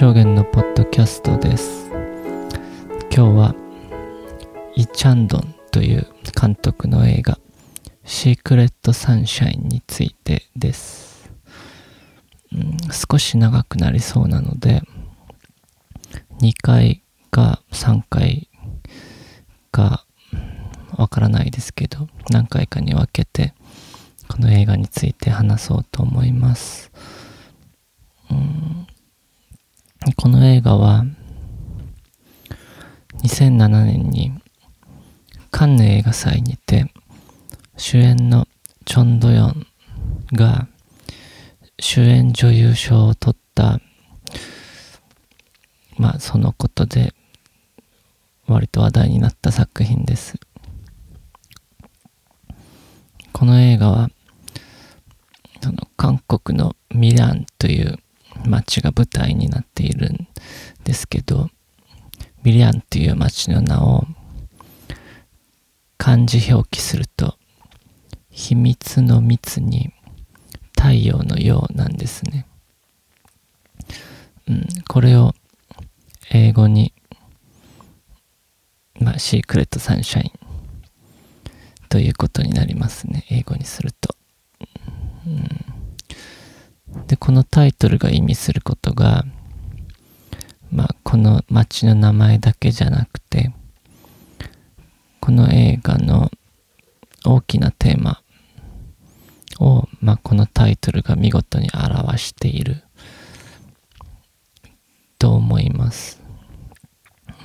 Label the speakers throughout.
Speaker 1: 証言のポッドキャストです。今日はイ・チャンドンという監督の映画シークレット・サンシャインについてです、うん、少し長くなりそうなので2回か3回かわからないですけど何回かに分けてこの映画について話そうと思います、うんこの映画は2007年にカンヌ映画祭にて主演のチョン・ドヨンが主演女優賞を取ったまあそのことで割と話題になった作品です。この映画はその韓国のミランという町が舞台になっているんですけど、ミリアンという町の名を漢字表記すると、秘密の密に太陽のようなんですね。うん、これを英語に、まあ、シークレットサンシャインということになりますね。英語にすると。うんで、このタイトルが意味することが、まあ、この街の名前だけじゃなくて、この映画の大きなテーマを、まあ、このタイトルが見事に表していると思います。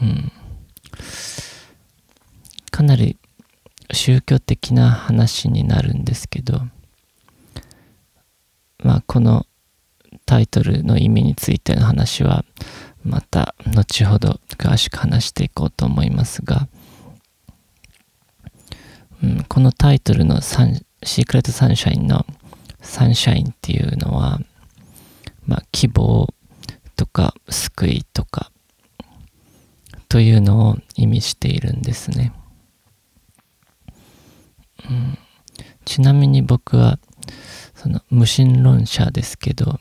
Speaker 1: うん。かなり宗教的な話になるんですけど、まあ、このタイトルの意味についての話はまた後ほど詳しく話していこうと思いますが、うん、このタイトルのサンシークレットサンシャインのサンシャインっていうのは、まあ、希望とか救いとかというのを意味しているんですね。うん、ちなみに僕はその無神論者ですけど、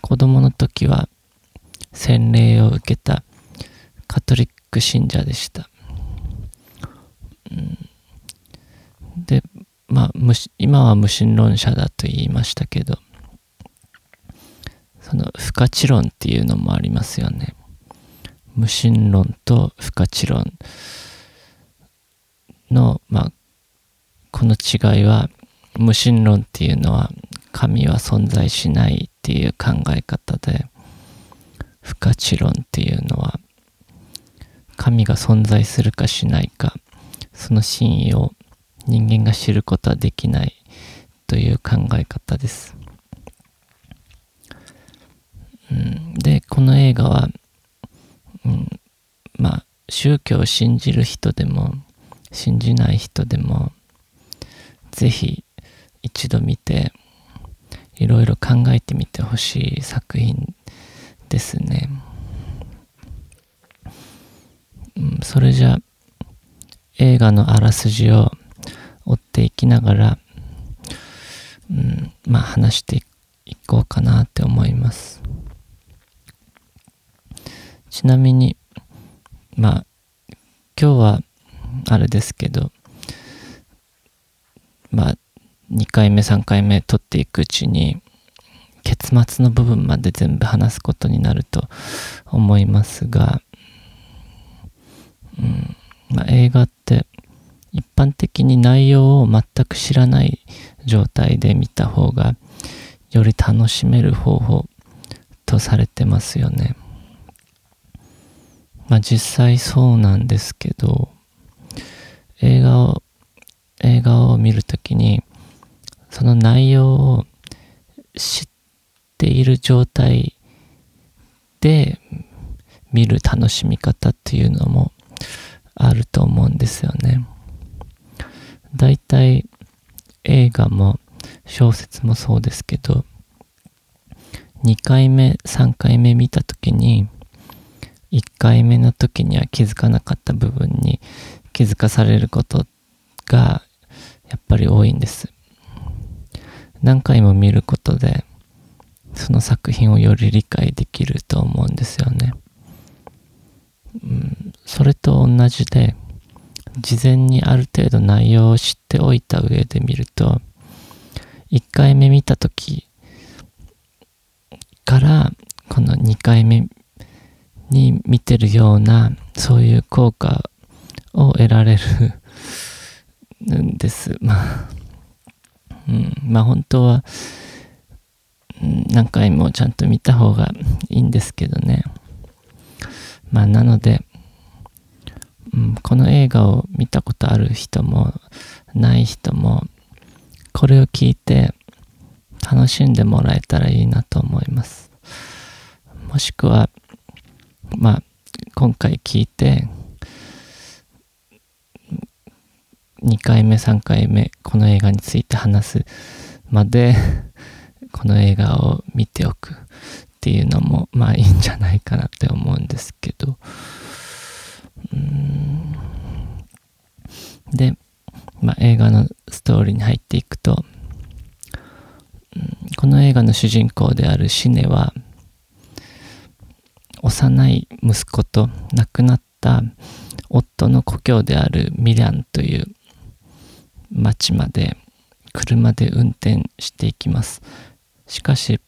Speaker 1: 子供の時は洗礼を受けたカトリック信者でした。うん、で、まあ、今は無神論者だと言いましたけど、その不可知論っていうのもありますよね。無神論と不可知論の、まあ、この違いは無神論っていうのは神は存在しないっていう考え方で不可知論っていうのは神が存在するかしないかその真意を人間が知ることはできないという考え方です、うん、でこの映画は、うん、まあ宗教を信じる人でも信じない人でもぜひ一度見ていろいろ考えてみてほしい作品ですね。うん、それじゃ映画のあらすじを追っていきながら、うん、まあ話していこうかなって思います。ちなみに、まあ今日はあれですけど、まあ2回目3回目撮っていくうちに結末の部分まで全部話すことになると思いますが、うんまあ、映画って一般的に内容を全く知らない状態で見た方がより楽しめる方法とされてますよね。まあ実際そうなんですけど映画を映画を見るときにその内容を知っている状態で見る楽しみ方っていうのもあると思うんですよね。だいたい映画も小説もそうですけど2回目3回目見た時に1回目の時には気づかなかった部分に気づかされることがやっぱり多いんです。何回も見ることでその作品をより理解できると思うんですよね。うん、それと同じで、事前にある程度内容を知っておいた上で見ると、1回目見た時から、この2回目に見てるような、そういう効果を得られるんです。まあ、うん、まあ本当は、何回もちゃんと見た方がいいんですけどね。まあなので、うん、この映画を見たことある人もない人もこれを聞いて楽しんでもらえたらいいなと思います。もしくは、まあ、今回聞いて、2回目、3回目、この映画について話すまで、この映画を見ておくっていうのも、まあいいんじゃないかなって思うんですけど、で、まあ、映画のストーリーに入っていくと、この映画の主人公であるシネは幼い息子と亡くなった夫の故郷であるミランという町まで車で運転していきます。しかし、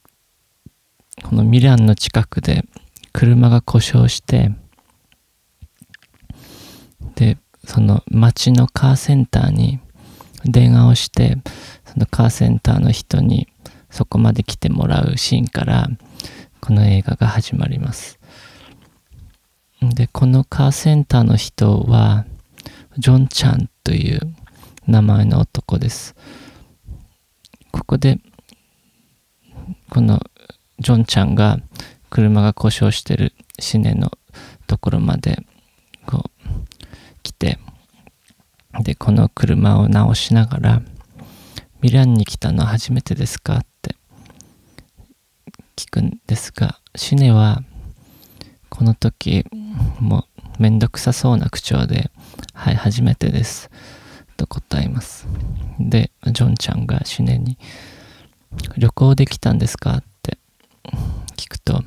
Speaker 1: このミランの近くで車が故障して、で、その町のカーセンターに電話をして、そのカーセンターの人にそこまで来てもらうシーンからこの映画が始まります。で、このカーセンターの人はジョン・チャンという名前の男です。ここでこのジョンちゃんが車が故障してるシネのところまでこう来てでこの車を直しながらミランに来たのは初めてですかって聞くんですがシネはこの時もうめんどくさそうな口調ではい初めてですと答えますでジョンちゃんがシネに旅行できたんですかって聞くと、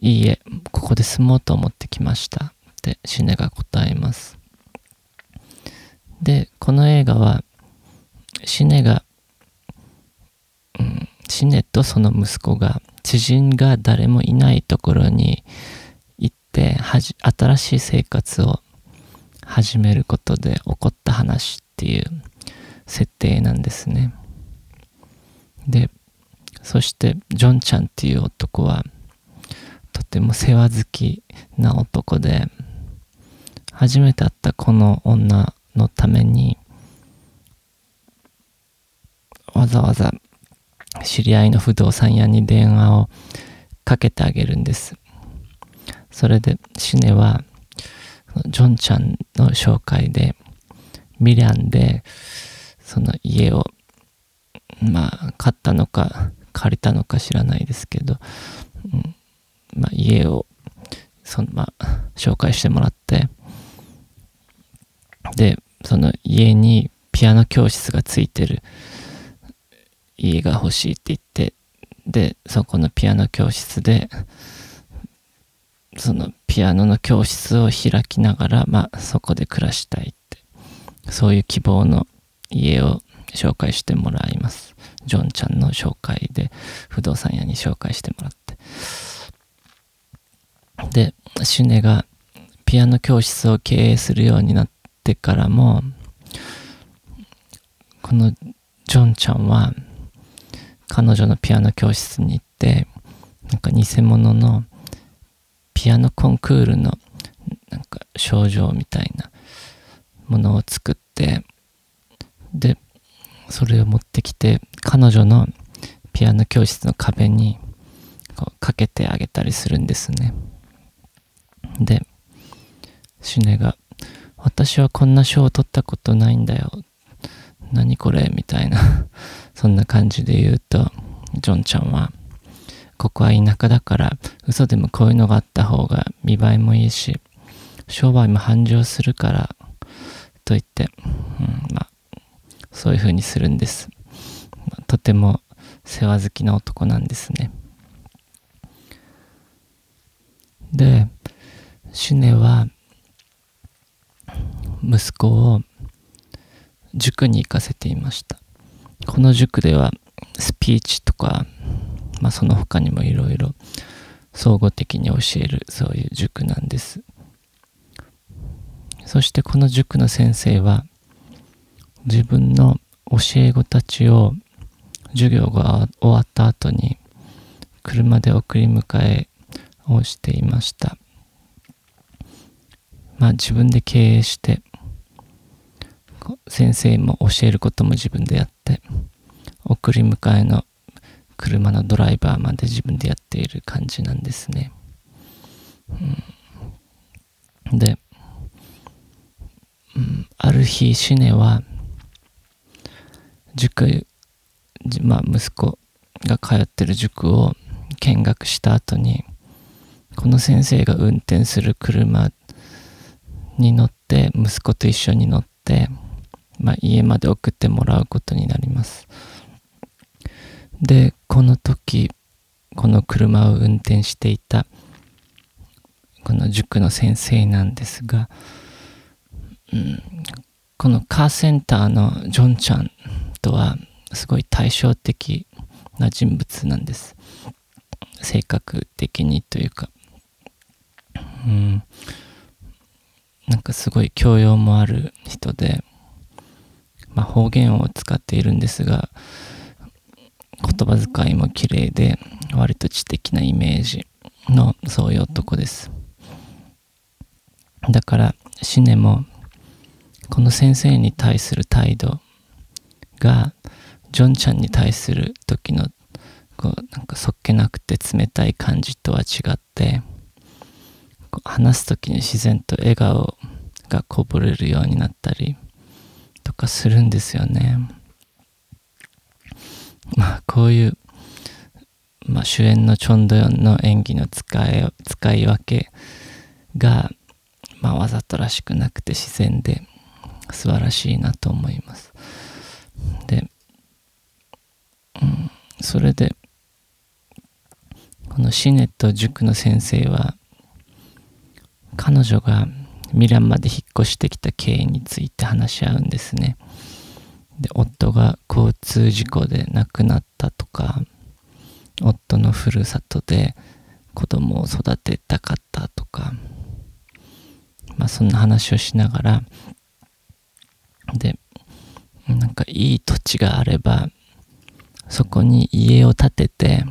Speaker 1: いいえ、ここで住もうと思ってきましたってシネが答えます。で、この映画は、シネが、うん、シネとその息子が、知人が誰もいないところに行って、はじ新しい生活を始めることで起こった話っていう設定なんですね。で、そしてジョンちゃんっていう男はとても世話好きな男で、初めて会ったこの女のために、わざわざ知り合いの不動産屋に電話をかけてあげるんです。それでシネはジョンちゃんの紹介でミランでその家をまあ、買ったのか、借りたのか知らないですけど、うん、まあ、家を、その、まあ、紹介してもらって、で、その家にピアノ教室がついてる家が欲しいって言って、で、そこのピアノ教室で、そのピアノの教室を開きながら、まあ、そこで暮らしたいって、そういう希望の家を紹介してもらいます。ジョンちゃんの紹介で不動産屋に紹介してもらって。で、シュネがピアノ教室を経営するようになってからも、このジョンちゃんは彼女のピアノ教室に行って、なんか偽物のピアノコンクールのなんか症状みたいなものを作って、で、それを持ってきて彼女のピアノ教室の壁にこうかけてあげたりするんですねでシュネが「私はこんな賞を取ったことないんだよ何これ?」みたいなそんな感じで言うとジョンちゃんは「ここは田舎だから嘘でもこういうのがあった方が見栄えもいいし商売も繁盛するから」と言って、うん、まあそういう風にするんです。とても世話好きな男なんですね。で、シュネは息子を塾に行かせていました。この塾ではスピーチとか、まあ、その他にもいろいろ総合的に教えるそういう塾なんです。そしてこの塾の先生は自分の教え子たちを授業が終わった後に車で送り迎えをしていました。まあ自分で経営して先生も教えることも自分でやって送り迎えの車のドライバーまで自分でやっている感じなんですね。うん、で、うん、ある日シネは塾、まあ、息子が通ってる塾を見学した後にこの先生が運転する車に乗って息子と一緒に乗って、まあ、家まで送ってもらうことになります。で、この時、この車を運転していた、この塾の先生なんですが、うん、このカーセンターのジョンちゃんとは、すごい対照的な人物なんです。性格的にというか、うん、なんかすごい教養もある人で、まあ、方言を使っているんですが、言葉遣いも綺麗で割と知的なイメージのそういう男ですだからシネもこの先生に対する態度がジョンちゃんに対する時のこうなんかそっけなくて冷たい感じとは違って話す時に自然と笑顔がこぼれるようになったりとかするんですよね。まあ、こういう、まあ、主演のチョンドヨンの演技の使い使い分けが、まあ、わざとらしくなくて自然で素晴らしいなと思います。で、うん、それでこのシネと塾の先生は彼女がミランまで引っ越してきた経緯について話し合うんですね。で夫が交通事故で亡くなったとか夫のふるさとで子供を育てたかったとかまあそんな話をしながらでなんかいい土地があればそこに家を建てて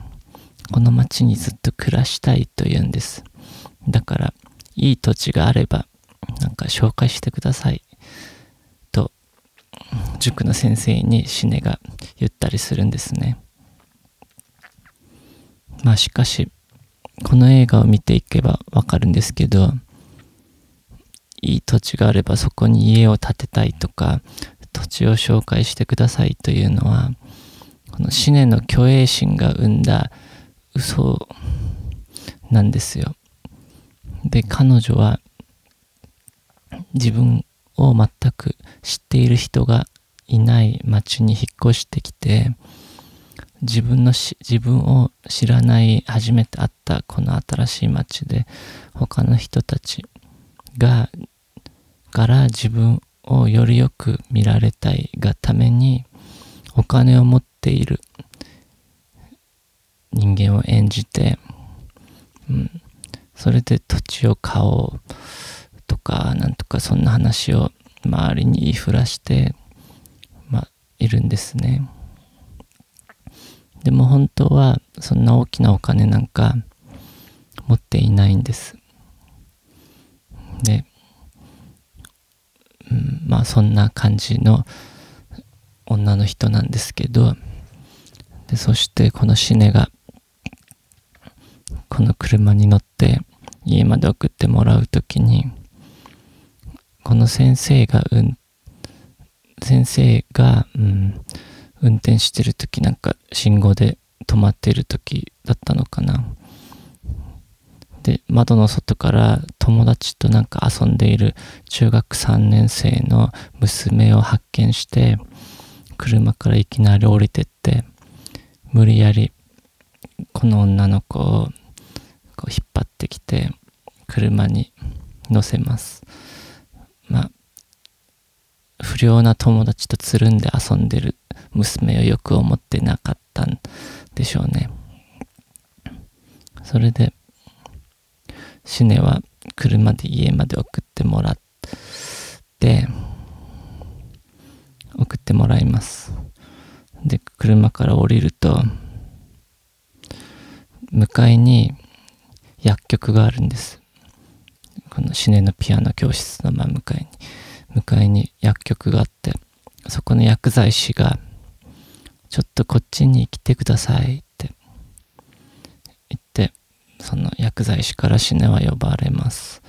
Speaker 1: この町にずっと暮らしたいと言うんです。だからいい土地があればなんか紹介してください。塾の先生にシネが言ったりするんですね。まあしかし、この映画を見ていけばわかるんですけど、いい土地があればそこに家を建てたいとか、土地を紹介してくださいというのは、このシネの虚栄心が生んだ嘘なんですよ。で、彼女は自分を全く知っている人がいない町に引っ越してきて自分のし自分を知らない初めて会ったこの新しい町で他の人たちがから自分をよりよく見られたいがためにお金を持っている人間を演じて、うん、それで土地を買おう。とかなんとかそんな話を周りに言いふらしてまあいるんですね。でも本当はそんな大きなお金なんか持っていないんです。で、うん、まあそんな感じの女の人なんですけど、でそしてこのシネがこの車に乗って家まで送ってもらう時にこの先生が運先生が、うん、運転してる時なんか信号で止まってる時だったのかな。で、窓の外から友達となんか遊んでいる中学3年生の娘を発見して、車からいきなり降りてって、無理やりこの女の子をこう引っ張ってきて車に乗せますまあ不良な友達とつるんで遊んでる娘をよく思ってなかったんでしょうね。それでシネは車で家まで送ってもらって送ってもらいます。で車から降りると向かいに薬局があるんです。このシネのピアノ教室の真向かいに向かいに薬局があってそこの薬剤師がちょっとこっちに来てくださいって言ってその薬剤師からシネは呼ばれます。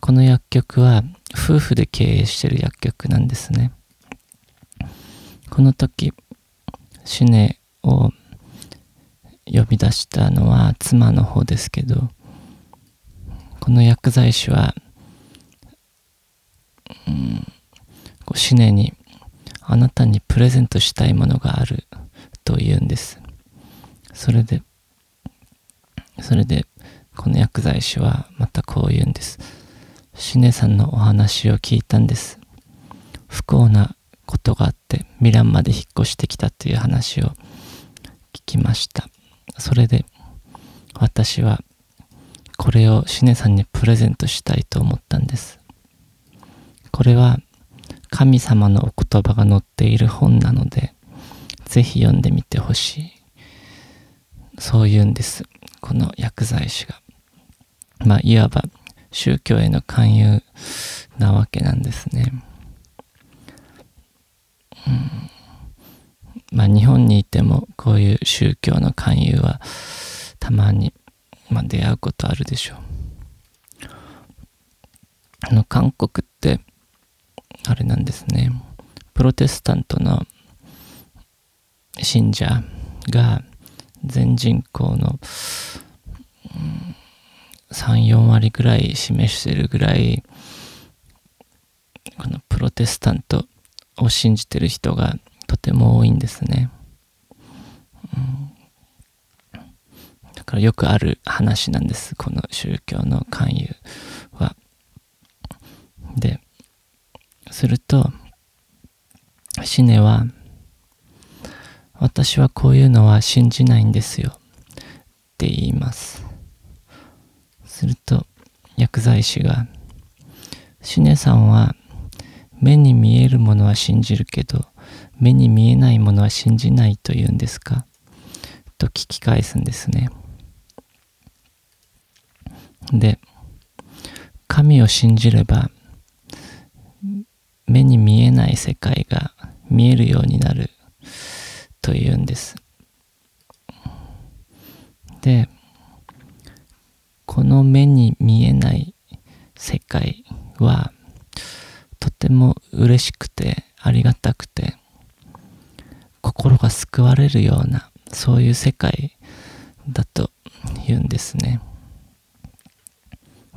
Speaker 1: この薬局は夫婦で経営してる薬局なんですね。この時シネを呼び出したのは妻の方ですけどこの薬剤師は、うん、こうシネにあなたにプレゼントしたいものがあると言うんです。それでそれでこの薬剤師はまたこう言うんです。シネさんのお話を聞いたんです。不幸なことがあってミランまで引っ越してきたという話を聞きました。それで私はこれをシネさんにプレゼントしたいと思ったんです。これは神様のお言葉が載っている本なのでぜひ読んでみてほしい。そう言うんです。この薬剤師が。まあいわば宗教への勧誘なわけなんですね。うん。まあ日本にいてもこういう宗教の勧誘はたまに、まあ、出会うことあるでしょう。あの韓国ってあれなんですねプロテスタントの信者が全人口の、うん、34割ぐらい示してるぐらいこのプロテスタントを信じてる人がとても多いんですね。うん、からよくある話なんです。この宗教の勧誘は。で、すると、シネは、私はこういうのは信じないんですよ。って言います。すると、薬剤師が、シネさんは目に見えるものは信じるけど、目に見えないものは信じないというんですか？と聞き返すんですね。で、神を信じれば、目に見えない世界が見えるようになるというんです。で、この目に見えない世界はとても嬉しくてありがたくて心が救われるようなそういう世界だと言うんですね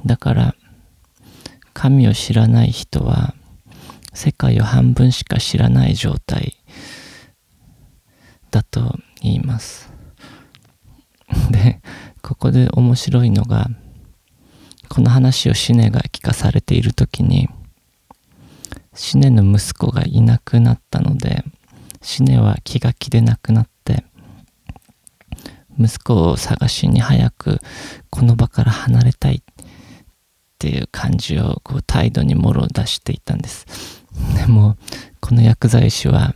Speaker 1: だから神を知らない人は世界を半分しか知らない状態だと言います。でここで面白いのがこの話をシネが聞かされている時にシネの息子がいなくなったのでシネは気が気でなくなって息子を探しに早くこの場から離れたいっていう感じをこう態度にもろ出していたんですでもこの薬剤師は、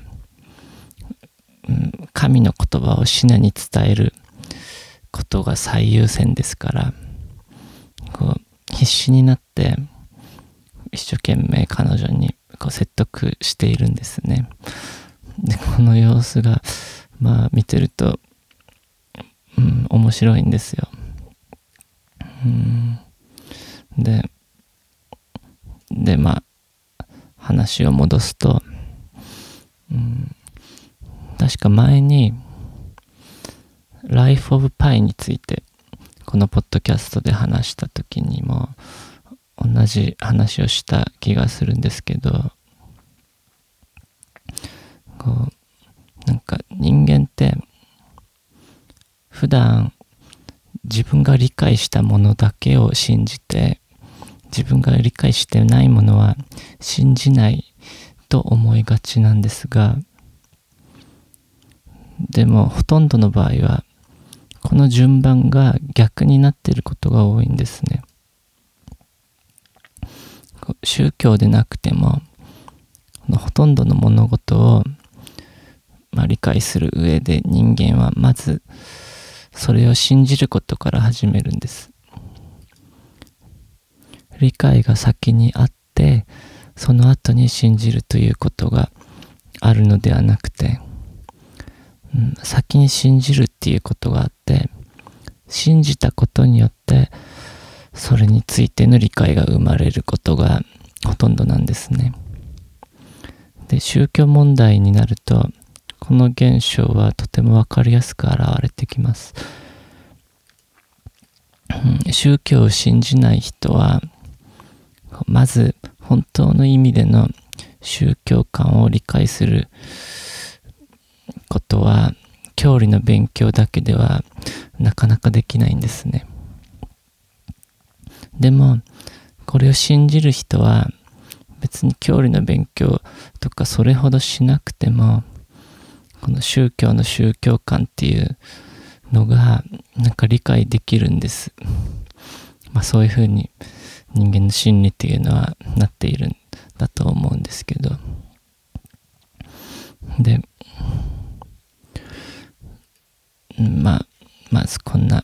Speaker 1: 神の言葉をシネに伝えることが最優先ですからこう必死になって一生懸命彼女にこう説得しているんですね。で、この様子が、まあ見てると、うん、面白いんですよ。うん、で、で、まあ、話を戻すと、うん、確か前に、Life of Pi について、このポッドキャストで話した時にも、同じ話をした気がするんですけど、こう、なんか人間って普段自分が理解したものだけを信じて自分が理解してないものは信じないと思いがちなんですがでもほとんどの場合はこの順番が逆になっていることが多いんですね。宗教でなくてもほとんどの物事を、まあ、理解する上で人間はまずそれを信じることから始めるんです。理解が先にあってその後に信じるということがあるのではなくて、うん、先に信じるっていうことがあって信じたことによってそれについての理解が生まれることがほとんどなんですね。で宗教問題になるとこの現象はとても分かりやすく現れてきます。宗教を信じない人はまず本当の意味での宗教観を理解することは教理の勉強だけではなかなかできないんですね。でもこれを信じる人は別に教理の勉強とかそれほどしなくてもこの宗教の宗教観っていうのがなんか理解できるんです。まあそういうふうに人間の心理っていうのはなっているんだと思うんですけど。でまあまずこんな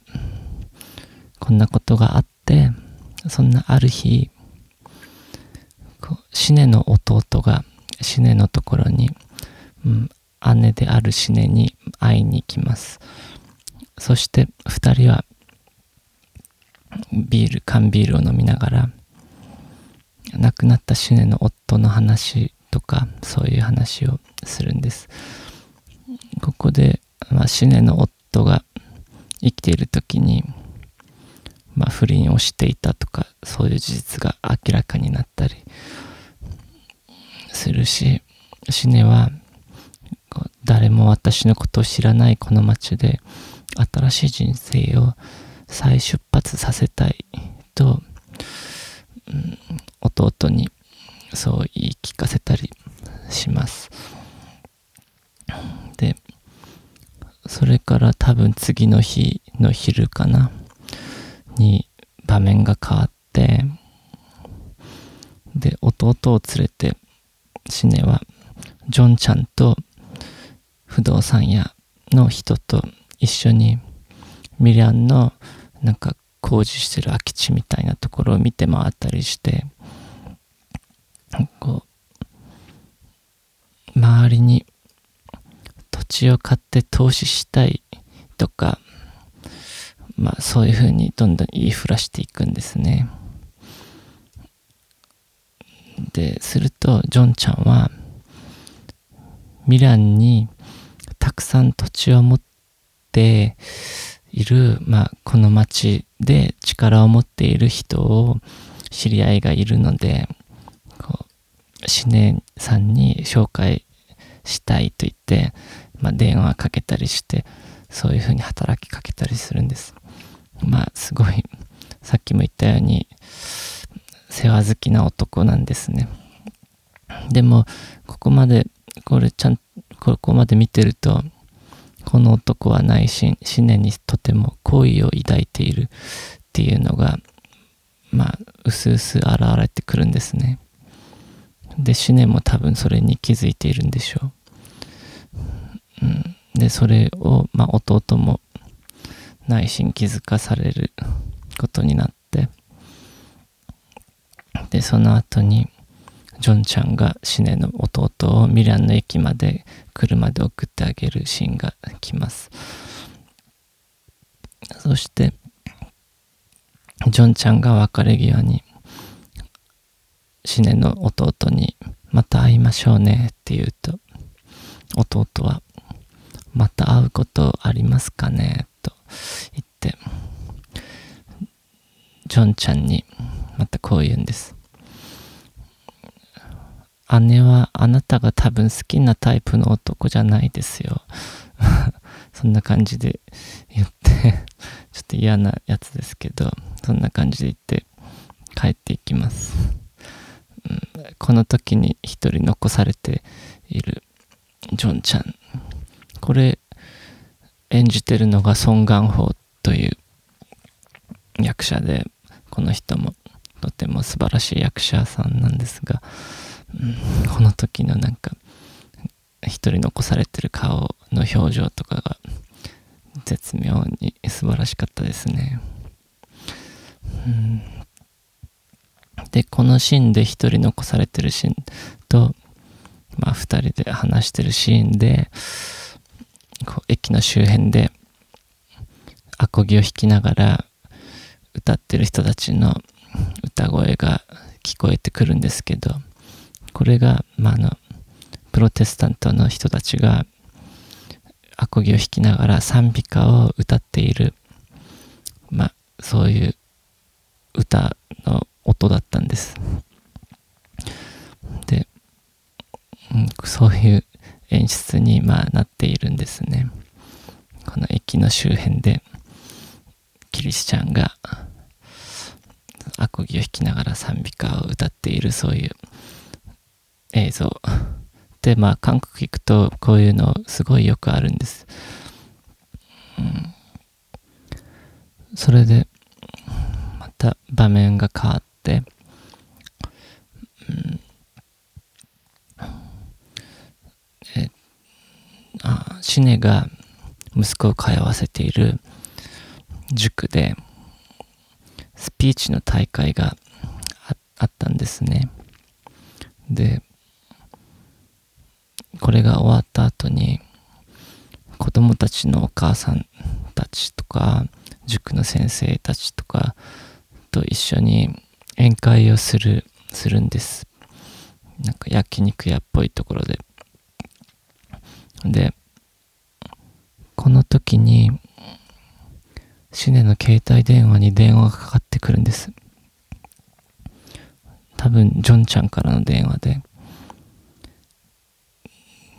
Speaker 1: こんなことがあってそんなある日シネの弟がシネのところに、うん、姉であるシネに会いに行きます。そして2人はビール缶ビールを飲みながら亡くなったシネの夫の話とかそういう話をするんです。ここで、まあ、シネの夫が生きている時に、まあ、不倫をしていたとかそういう事実が明らかになったりするしシネは誰も私のことを知らないこの街で新しい人生を再出発させたいと、うん、弟にそう言い聞かせたりします。で、それから多分次の日の昼かなに場面が変わって、で、弟を連れてシネはジョンちゃんと不動産屋の人と一緒にミリアンのなんか工事してる空き地みたいなところを見て回ったりしてこう周りに土地を買って投資したいとかまあそういうふうにどんどん言いふらしていくんですね。でするとジョンちゃんはミランにたくさん土地を持っている、まあ、この町で力を持っている人を知り合いがいるので、こう、シネさんに紹介したいと言って、まあ、電話かけたりして、そういうふうに働きかけたりするんです。まあ、すごい、さっきも言ったように、世話好きな男なんですね。でも、ここまで、これちゃん、ここまで見てると、この男は内心、思念にとても好意を抱いているっていうのが、まあ、うすうす現れてくるんですね。で、思念も多分それに気づいているんでしょう。うん、で、それを、まあ、弟も内心気づかされることになって、で、その後に、ジョンちゃんがシネの弟をミランの駅まで車で送ってあげるシーンが来ます。そして、ジョンちゃんが別れ際に、シネの弟に、また会いましょうねって言うと、弟は、また会うことありますかねと言って、ジョンちゃんにまたこう言うんです。姉はあなたが多分好きなタイプの男じゃないですよ。そんな感じで言って ちょっと嫌なやつですけど、そんな感じで言って帰っていきます。うん、この時に一人残されているジョンちゃん。これ演じてるのがソン・ガンホーという役者で、この人もとても素晴らしい役者さんなんですが、この時のなんか一人残されてる顔の表情とかが絶妙に素晴らしかったですね。うん、で、このシーンで一人残されてるシーンと、まあ二人で話してるシーンで、こう駅の周辺でアコギを弾きながら歌ってる人たちの歌声が聞こえてくるんですけどこれが、まあ、あのプロテスタントの人たちがアコギを弾きながら賛美歌を歌っている、まあ、そういう歌の音だったんです。で、うん、そういう演出に、まあ、なっているんですね。この駅の周辺でキリスチャンがアコギを弾きながら賛美歌を歌っているそういう映像。でまあ韓国行くとこういうのすごいよくあるんです、うん、それでまた場面が変わって、うん、えあシネが息子を通わせている塾でスピーチの大会があったんですね。で、これが終わった後に子供たちのお母さんたちとか塾の先生たちとかと一緒に宴会をする、するんです。なんか焼肉屋っぽいところで。で、この時にシネの携帯電話に電話がかかってくるんです。多分、ジョンちゃんからの電話で、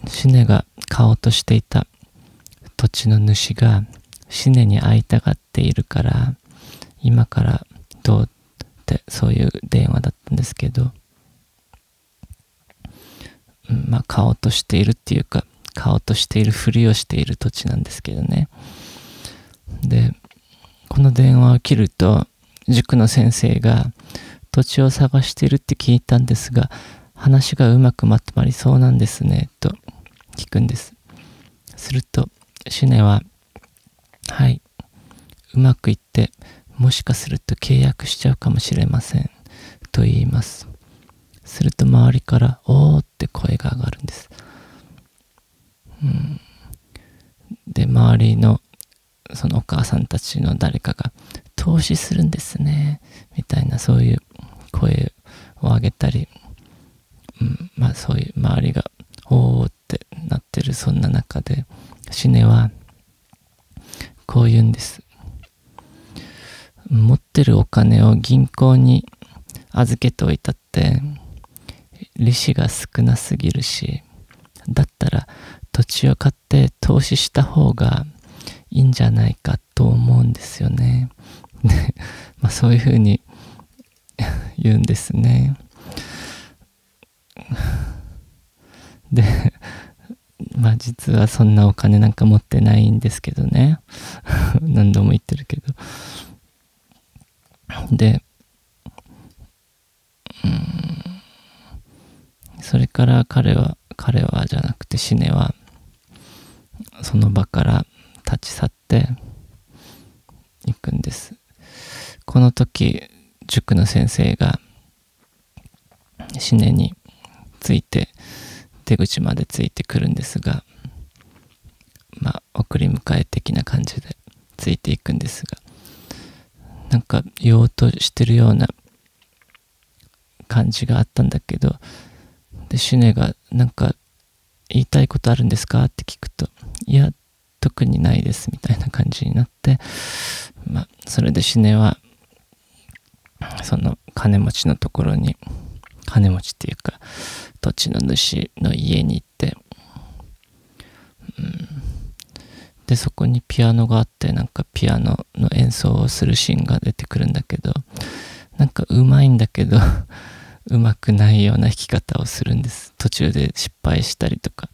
Speaker 1: シネが買おうとしていた土地の主がシネに会いたがっているから、今からどうってそういう電話だったんですけど、まあ買おうとしているっていうか、買おうとしているふりをしている土地なんですけどね。で、この電話を切ると、塾の先生が土地を探しているって聞いたんですが、話がうまくまとまりそうなんですね、と聞くんです。すると、シネは、はい、うまくいって、もしかすると契約しちゃうかもしれません、と言います。すると周りから、おーって声が上がるんです。うん、で、周りのそのお母さんたちの誰かが投資するんですねみたいなそういう声を上げたり、うん、まあそういう周りがおおってなってるそんな中でシネはこう言うんです持ってるお金を銀行に預けておいたって利子が少なすぎるしだったら土地を買って投資した方がいいんじゃないかと思うんですよね。で、まあ、そういうふうに言うんですね。で、まあ実はそんなお金なんか持ってないんですけどね。何度も言ってるけど。で、うん、それから彼は、彼はじゃなくてシネは、その場から立ち去っていくんです。この時、塾の先生が死ねについて出口までついてくるんですが、まあ、送り迎え的な感じでついていくんですが、なんか言おうとしてるような感じがあったんだけど、で、シュネがなんか言いたいことあるんですかって聞くと、いや、特にないですみたいな感じになって、まあ、それでシネは、その金持ちのところに、金持ちっていうか、土地の主の家に行って、うん、でそこにピアノがあってなんかピアノの演奏をするシーンが出てくるんだけどなんかうまいんだけど うまくないような弾き方をするんです。途中で失敗したりとか。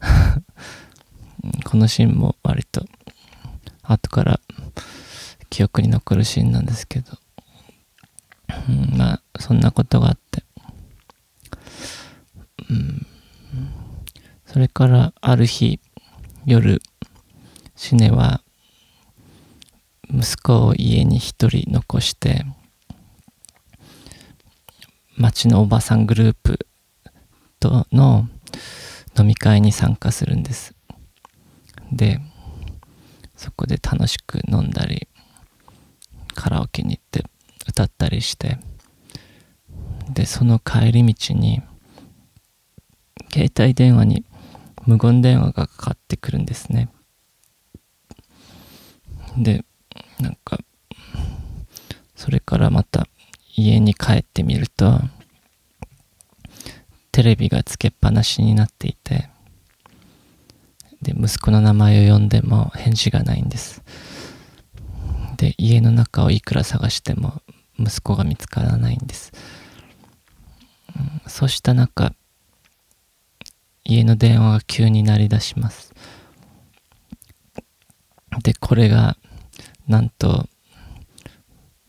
Speaker 1: このシーンも割と後から記憶に残るシーンなんですけど、うん、まあそんなことがあって、それからある日夜シネは息子を家に一人残して町のおばさんグループとの飲み会に参加するんです。でそこで楽しく飲んだりカラオケに行って歌ったりしてでその帰り道に携帯電話に無言電話がかかってくるんですね。でなんかそれからまた家に帰ってみるとテレビがつけっぱなしになっていてで息子の名前を呼んでも返事がないんです。で家の中をいくら探しても息子が見つからないんです、うん、そうした中家の電話が急に鳴り出します。でこれがなんと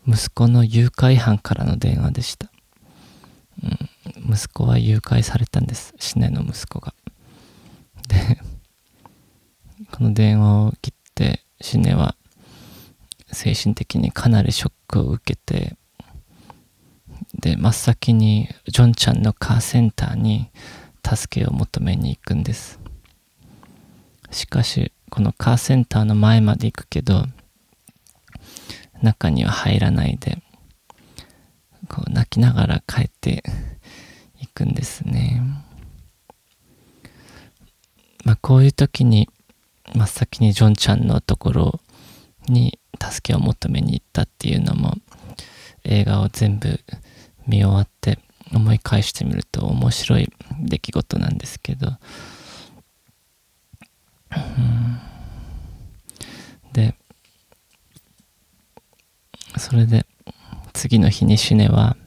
Speaker 1: 息子の誘拐犯からの電話でした、うん、息子は誘拐されたんです。シネの息子が。でこの電話を切ってシネは精神的にかなりショックを受けてで真っ先にジョンちゃんのカーセンターに助けを求めに行くんです。しかしこのカーセンターの前まで行くけど中には入らないでこう泣きながら帰っていくんですね。まあこういう時に真っ先にジョンちゃんのところに助けを求めに行ったっていうのも映画を全部見終わって思い返してみると面白い出来事なんですけど、うん、でそれで次の日にシネは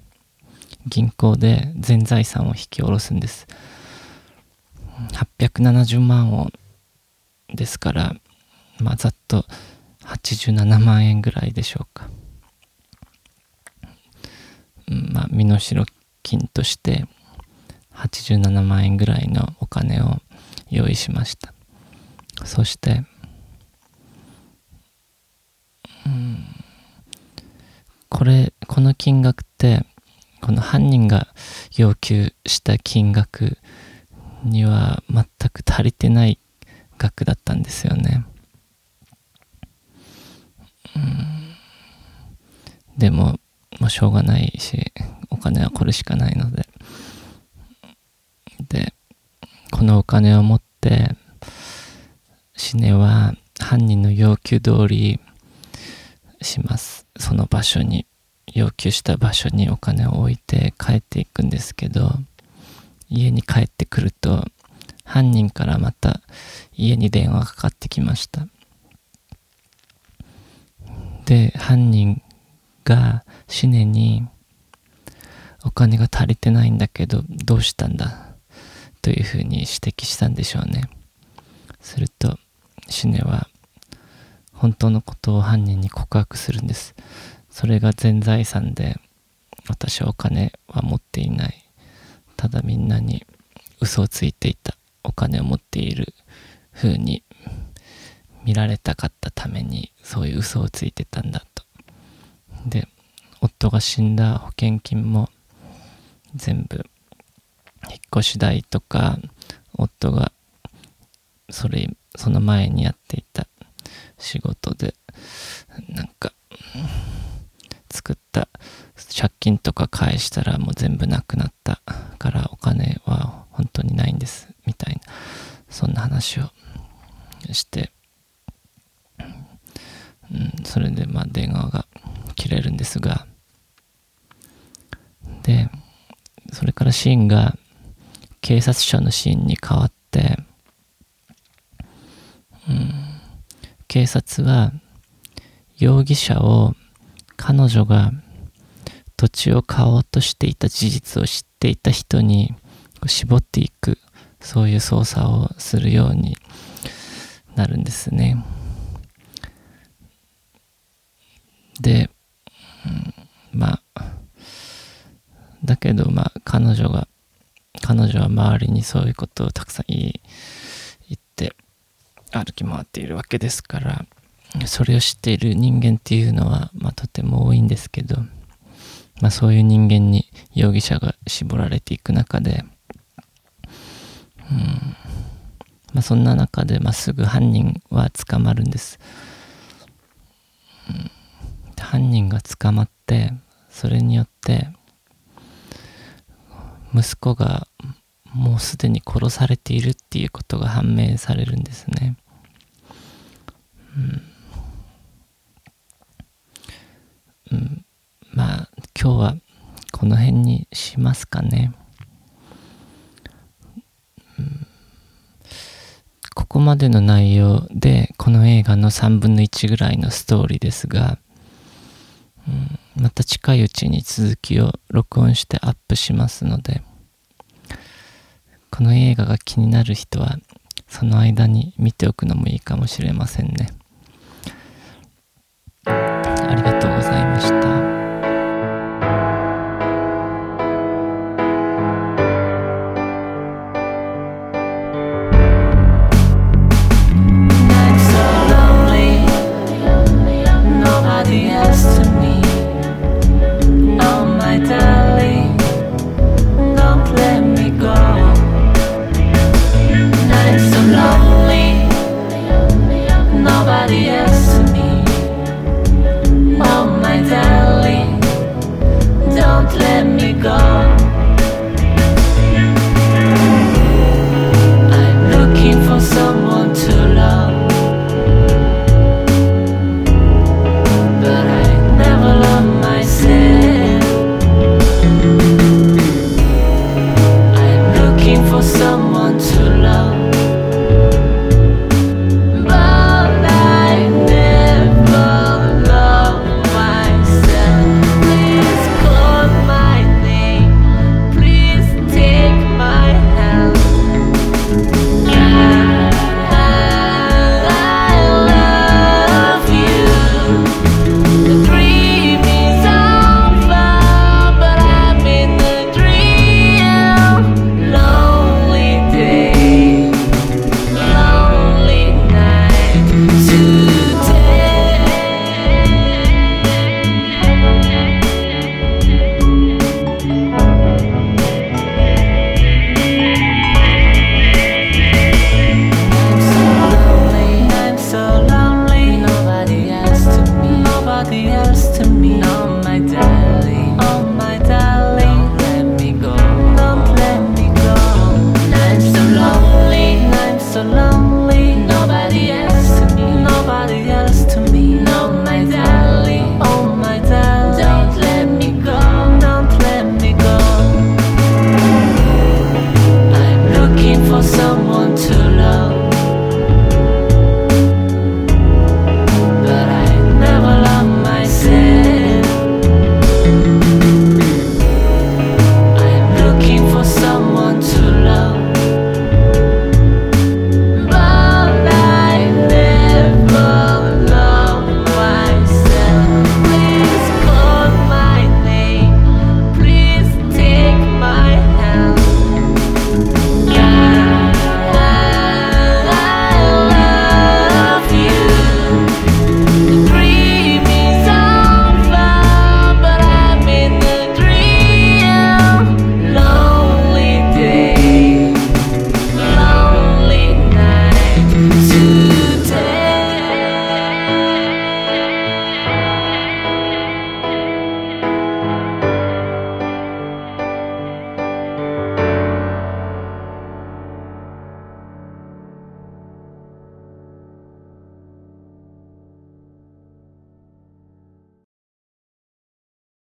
Speaker 1: 銀行で全財産を引き下ろすんです。870万ウォンですからまあざっと87万円ぐらいでしょうか、うんまあ身代金として87万円ぐらいのお金を用意しました。そしてうんこれこの金額ってこの犯人が要求した金額には全く足りてない額だったんですよね。うん。でももうしょうがないしお金はこれしかないので。でこのお金を持ってシネは犯人の要求通りします。その場所に要求した場所にお金を置いて帰っていくんですけど家に帰ってくると犯人からまた家に電話がかかってきました。で犯人がシネにお金が足りてないんだけどどうしたんだ？というふうに指摘したんでしょうね。するとシネは本当のことを犯人に告白するんです。それが全財産で私はお金は持っていない。ただみんなに嘘をついていた。お金を持っている。風に見られたかったためにそういう嘘をついてたんだと。で夫が死んだ保険金も全部引っ越し代とか夫がそれその前にやっていた仕事でなんか作った借金とか返したらもう全部なくなったからお金は本当にないんですみたいなそんな話をしてうん、それでまあ電話が切れるんですがでそれからシーンが警察署のシーンに変わって、うん、警察は容疑者を彼女が土地を買おうとしていた事実を知っていた人に絞っていくそういう捜査をするようになるんですね。で、うん、まあだけどまあ彼女が彼女は周りにそういうことをたくさん言い言って歩き回っているわけですからそれを知っている人間っていうのは、まあ、とても多いんですけど、まあ、そういう人間に容疑者が絞られていく中で、うんまあ、そんな中で、まあ、すぐ犯人は捕まるんです、うん、犯人が捕まってそれによって息子がもうすでに殺されているっていうことが判明されるんですね。うん、うん、まあ今日はこの辺にしますかね。うん、ここまでの内容でこの映画の3分の1ぐらいのストーリーですが、うん、また近いうちに続きを録音してアップしますので、この映画が気になる人は、その間に見ておくのもいいかもしれませんね。